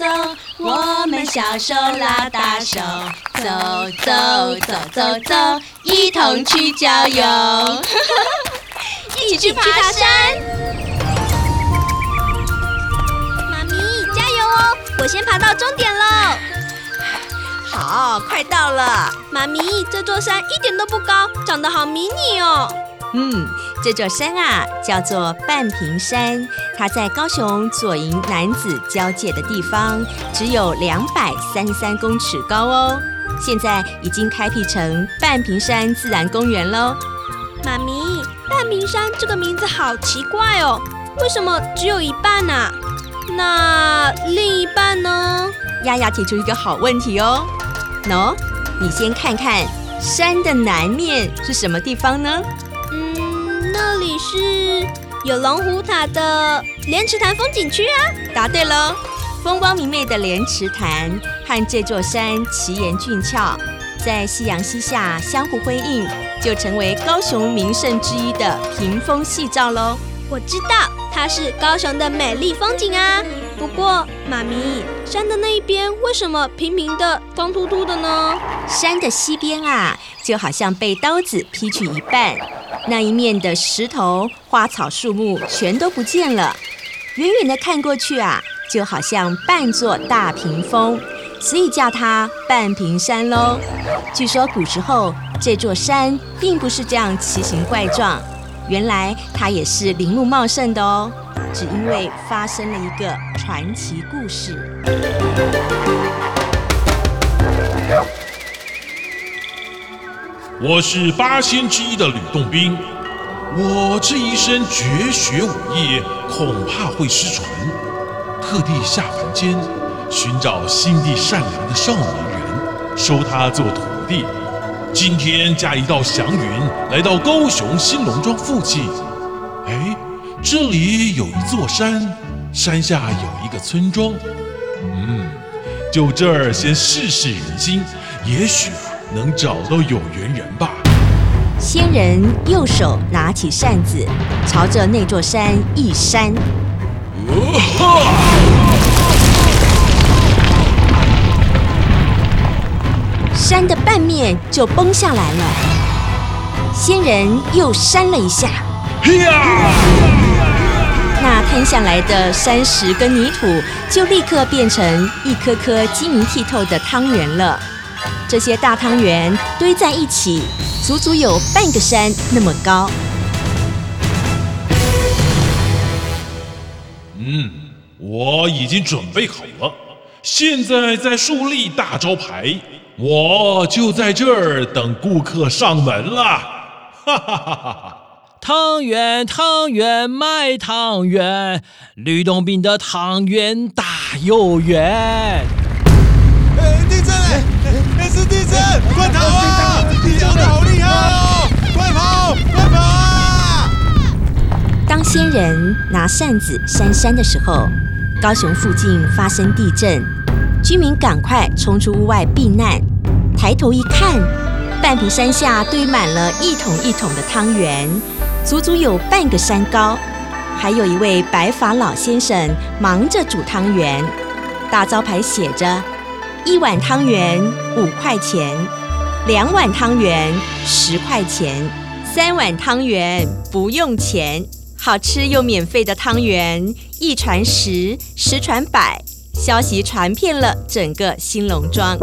走我们小手拉大手，走走走走走，一同去郊游，一起去爬山。妈咪，加油哦！我先爬到终点喽。好，快到了。妈咪，这座山一点都不高，长得好迷你哦。嗯，这座山啊叫做半屏山，它在高雄左营南子交界的地方，只有两百三十三公尺高哦。现在已经开辟成半屏山自然公园喽。妈咪，半屏山这个名字好奇怪哦，为什么只有一半啊？那另一半呢？丫丫提出一个好问题哦。喏，你先看看山的南面是什么地方呢？这，里是有龙虎塔的莲池潭风景区啊。答对喽！风光明媚的莲池潭和这座山奇岩俊俏，在夕阳西下相互辉映，就成为高雄名胜之一的屏风细照喽。我知道它是高雄的美丽风景啊。不过，妈咪，山的那一边为什么平平的、光秃秃的呢？山的西边啊，就好像被刀子劈去一半，那一面的石头、花草、树木全都不见了。远远的看过去啊，就好像半座大屏风，所以叫它半屏山喽。据说古时候这座山并不是这样奇形怪状，原来它也是林木茂盛的哦。只因为发生了一个传奇故事。我是八仙之一的吕洞宾，我这一身绝学武艺恐怕会失传，特地下凡间寻找心地善良的少年人，收他做徒弟。今天驾一道祥云来到高雄新农庄附近，哎。这里有一座山，山下有一个村庄。嗯，就这儿先试试人心，也许能找到有缘人吧。仙人右手拿起扇子，朝着那座山一扇，山的半面就崩下来了。仙人又扇了一下，那摊下来的山石跟泥土就立刻变成一颗颗晶莹剔透的汤圆了。这些大汤圆堆在一起，足足有半个山那么高。嗯，我已经准备好了，现在在树立大招牌，我就在这儿等顾客上门了。哈哈哈哈哈！汤圆，汤圆，卖汤圆，吕洞宾的汤圆大又圆。哎，地震哎！哎，是地震！快逃啊！地震的好厉害哦！快跑，快跑啊！当仙人拿扇子扇山的时候，高雄附近发生地震，居民赶快冲出屋外避难。抬头一看，半屏山下堆满了一桶一桶的汤圆。足足有半个山高，还有一位白发老先生忙着煮汤圆，大招牌写着：一碗汤圆五块钱，两碗汤圆十块钱，三碗汤圆不用钱。好吃又免费的汤圆，一传十，十传百，消息传遍了整个新农庄。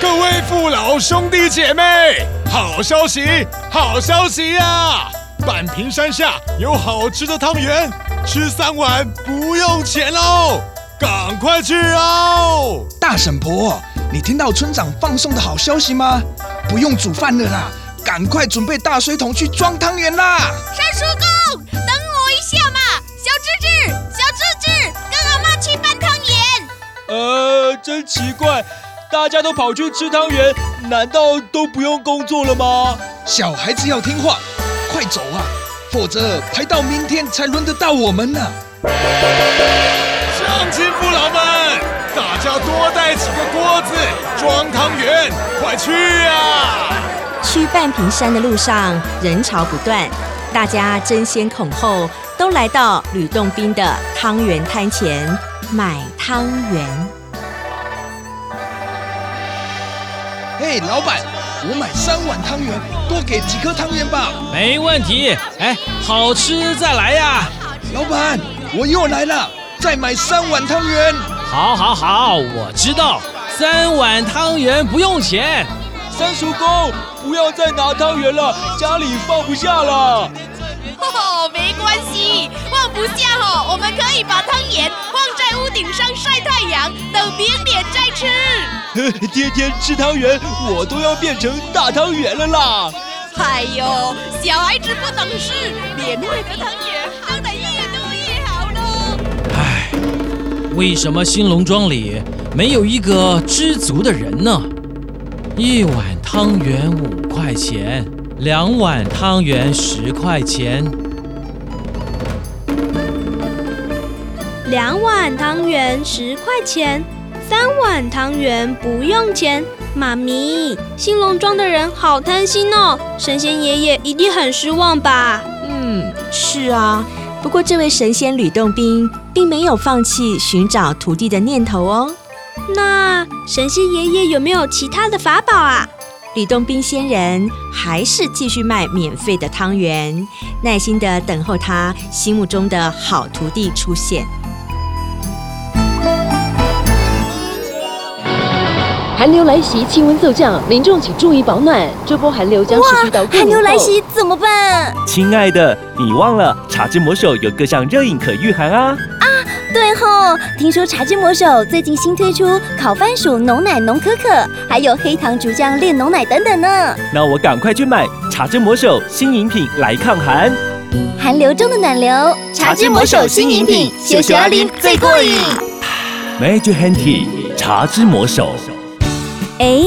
各位父老兄弟姐妹，好消息，好消息呀！板坪山下有好吃的汤圆，吃三碗不用钱喽，赶快去哦！大婶婆，你听到村长放送的好消息吗？不用煮饭了啦，赶快准备大水桶去装汤圆啦！真奇怪，大家都跑去吃汤圆，难道都不用工作了吗？小孩子要听话，快走啊，否则排到明天才轮得到我们呢。乡亲父老们，大家多带几个锅子装汤圆，快去啊！去半屏山的路上人潮不断，大家争先恐后都来到吕洞宾的汤圆摊前买汤圆。嘿，老板，我买三碗汤圆，多给几颗汤圆吧。没问题。哎，好吃再来呀！老板，我又来了，再买三碗汤圆。好，好，好，我知道，三碗汤圆不用钱。三叔公，不要再拿汤圆了，家里放不下了。哦，没关系，放不下哦，我们可以把汤圆放在屋顶上晒太阳，等明年再吃。天天吃汤圆，我都要变成大汤圆了啦！哎呦，小孩子不懂事，免费的汤圆放得越多越好喽。唉，为什么新农庄里没有一个知足的人呢？一碗汤圆五块钱，两碗汤圆十块钱。两碗汤圆十块钱，三碗汤圆不用钱。妈咪，兴隆庄的人好贪心哦，神仙爷爷一定很失望吧？嗯，是啊。不过这位神仙吕洞宾并没有放弃寻找徒弟的念头哦。那神仙爷爷有没有其他的法宝啊？吕洞宾仙人还是继续卖免费的汤圆，耐心的等候他心目中的好徒弟出现。寒流来袭，气温骤降，民众请注意保暖。这波寒流将持续到过寒流来袭怎么办？亲爱的，你忘了茶之魔手有各项热饮可御寒啊！对吼，听说茶之魔手最近新推出烤番薯浓奶浓可可，还有黑糖竹浆炼浓奶等等呢。那我赶快去买茶之魔手新饮品来抗寒。寒流中的暖流，茶之魔手新饮品秀秀阿林最过瘾。Major Handy 茶之魔手。哎，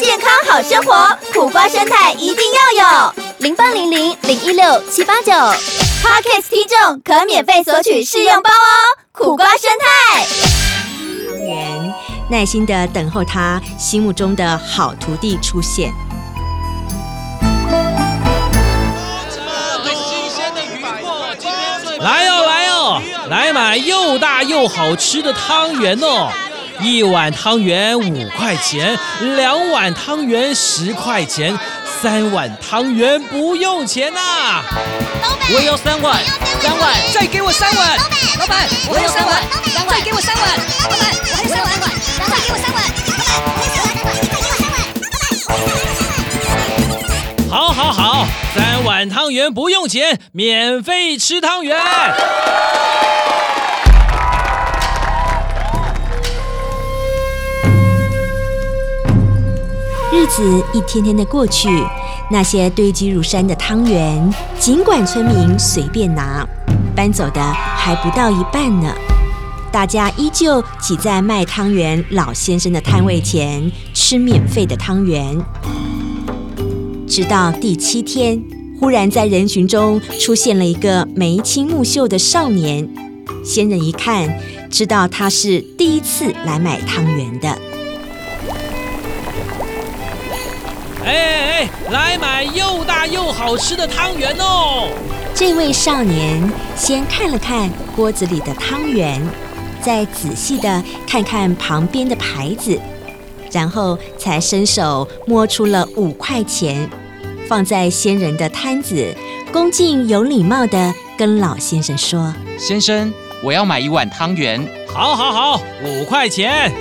健康好生活，苦瓜生态一定要有。零八零零零一六七八九 p o d c a s t 听众可免费索取试用包哦。苦瓜生态。汤圆，耐心的等候他心目中的好徒弟出现。来哟、来哟、来买又大又好吃的汤圆哦！一碗汤圆五块钱，两碗汤圆十块钱，三碗汤圆不用钱呐、我要三碗，三碗，再给我三碗。老板，我要三碗，三碗，再给我三碗。老板，我还有三碗，再给我三碗。好好好，三碗汤圆不用钱，免费吃汤圆。日子一天天的过去，那些堆积如山的汤圆，尽管村民随便拿，搬走的还不到一半呢。大家依旧挤在卖汤圆老先生的摊位前吃免费的汤圆。直到第七天，忽然在人群中出现了一个眉清目秀的少年。仙人一看，知道他是第一次来买汤圆的。哎哎哎，来买又大又好吃的汤圆哦！这位少年先看了看锅子里的汤圆，再仔细的看看旁边的牌子，然后才伸手摸出了五块钱，放在仙人的摊子，恭敬有礼貌的跟老先生说：“先生，我要买一碗汤圆。”“好，好，好，五块钱。”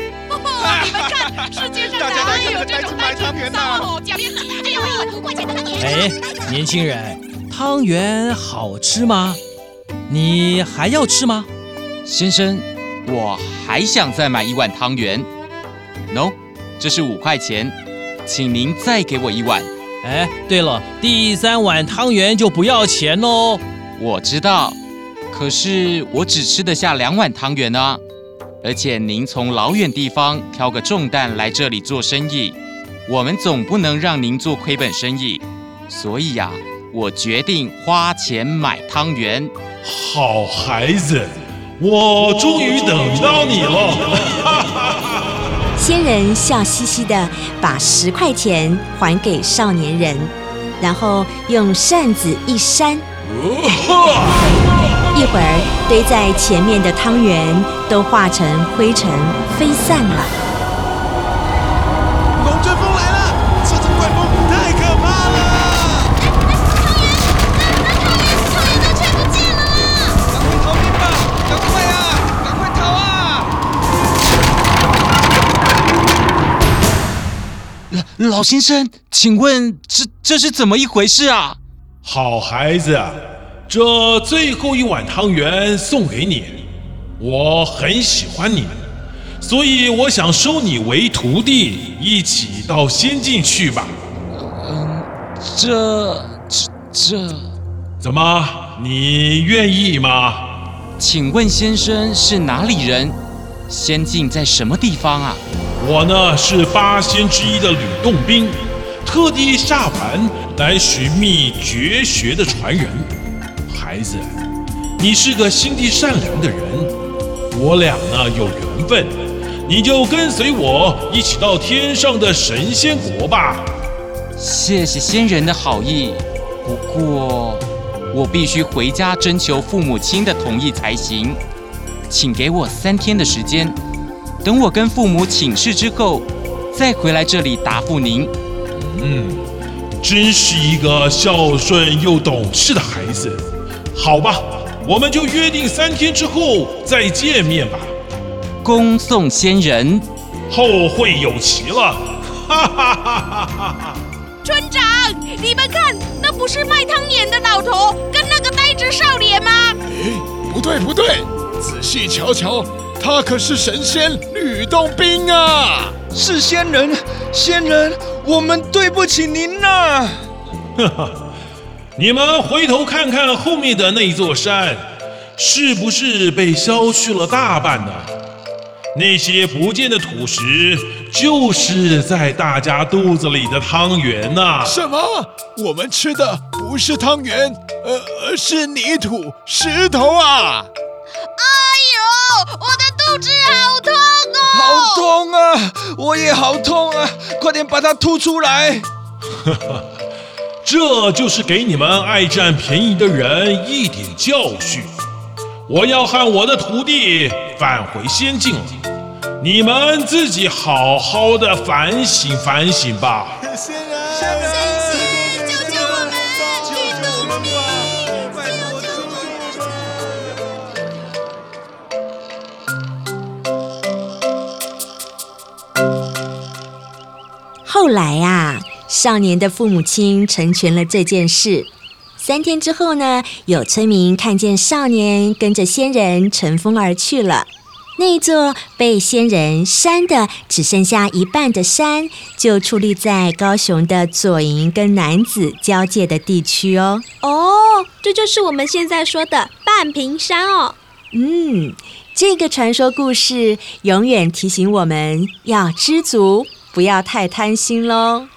你们看，世界上哪有这种买汤圆的？假面子，还要一碗五块钱的汤圆。哎，年轻人，汤圆好吃吗？你还要吃吗？先生，我还想再买一碗汤圆。喏，这是五块钱，请您再给我一碗。哎，对了，第三碗汤圆就不要钱喽。我知道，可是我只吃得下两碗汤圆啊。而且您从老远地方挑个重担来这里做生意，我们总不能让您做亏本生意。所以呀，我决定花钱买汤圆。好孩子，我终于等到你了。仙人笑嘻嘻的把十块钱还给少年人，然后用扇子一扇。一会儿，堆在前面的汤圆都化成灰尘飞散了。龙卷风来了！这阵怪风太可怕了！汤圆，汤圆，汤圆都全不见了啦！赶快逃命吧！赶快啊！赶快逃啊！老老先生，请问这这是怎么一回事啊？好孩子。这最后一碗汤圆送给你，我很喜欢你，所以我想收你为徒弟，一起到仙境去吧。嗯，这这这，怎么？你愿意吗？请问先生是哪里人？仙境在什么地方啊？我呢是八仙之一的吕洞宾，特地下凡来寻觅绝学的传人。孩子，你是个心地善良的人，我俩呢有缘分，你就跟随我一起到天上的神仙国吧。谢谢仙人的好意，不过我必须回家征求父母亲的同意才行，请给我三天的时间，等我跟父母请示之后，再回来这里答复您。嗯，真是一个孝顺又懂事的孩子。好吧，我们就约定三天之后再见面吧。恭送仙人，后会有期了。哈哈哈哈哈！村长，你们看，那不是卖汤圆的老头跟那个呆子少年吗？哎，不对不对，仔细瞧瞧，他可是神仙吕洞宾啊！是仙人，仙人，我们对不起您呐。哈哈。你们回头看看后面的那座山，是不是被削去了大半呢？那些不见的土石，就是在大家肚子里的汤圆呐！什么？我们吃的不是汤圆，呃，是泥土、石头啊！哎呦，我的肚子好痛哦！好痛啊！我也好痛啊！快点把它吐出来！哈哈。这就是给你们爱占便宜的人一点教训。我要和我的徒弟返回仙境了，你们自己好好的反省反省吧。仙人，仙，救救我们！救救我们！拜托，救救我！后来呀。少年的父母亲成全了这件事。三天之后呢，有村民看见少年跟着仙人乘风而去了。那座被仙人扇的只剩下一半的山，就矗立在高雄的左营跟南子交界的地区哦。哦，这就是我们现在说的半屏山哦。嗯，这个传说故事永远提醒我们要知足，不要太贪心喽。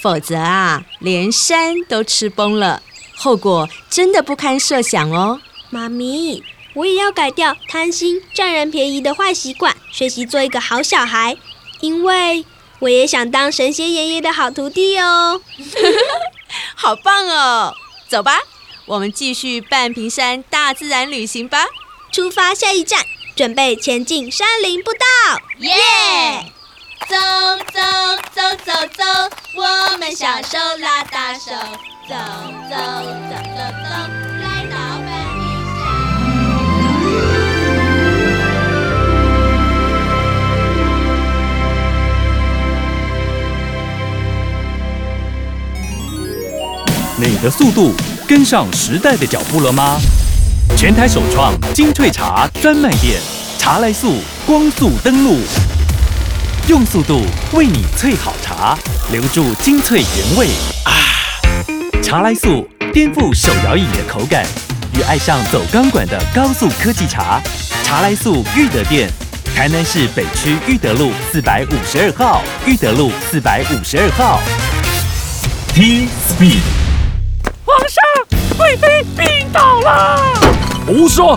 否则啊，连山都吃崩了，后果真的不堪设想哦。妈咪，我也要改掉贪心、占人便宜的坏习惯，学习做一个好小孩，因为我也想当神仙爷爷的好徒弟哦。好棒哦！走吧，我们继续半屏山大自然旅行吧。出发，下一站，准备前进山林步道。耶！走走走走走，我小手拉大手，走走走走走，来到半屏你的速度跟上时代的脚步了吗？全台首创精萃茶专卖店，茶来速光速登录，用速度为你萃好茶，留住精粹原味啊！茶来速颠覆手摇饮的口感，与爱上走钢管的高速科技茶。茶来速裕德店，台南市北区裕德路四百五十二号，裕德路四百五十二号。T Speed。皇上，贵妃病倒了。胡说！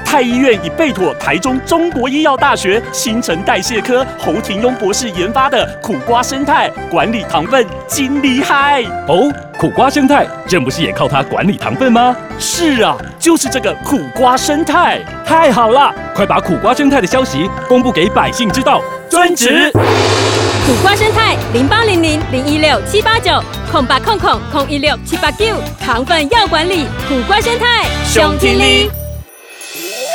太医院已备妥台中中国医药大学新陈代谢科侯廷庸博士研发的苦瓜生态，管理糖分金厉害哦！苦瓜生态，朕不是也靠它管理糖分吗？是啊，就是这个苦瓜生态，太好了！快把苦瓜生态的消息公布给百姓知道，遵旨。苦瓜生态零八零零零一六七八九空八空空空一六七八九，糖分要管理，苦瓜生态熊天力。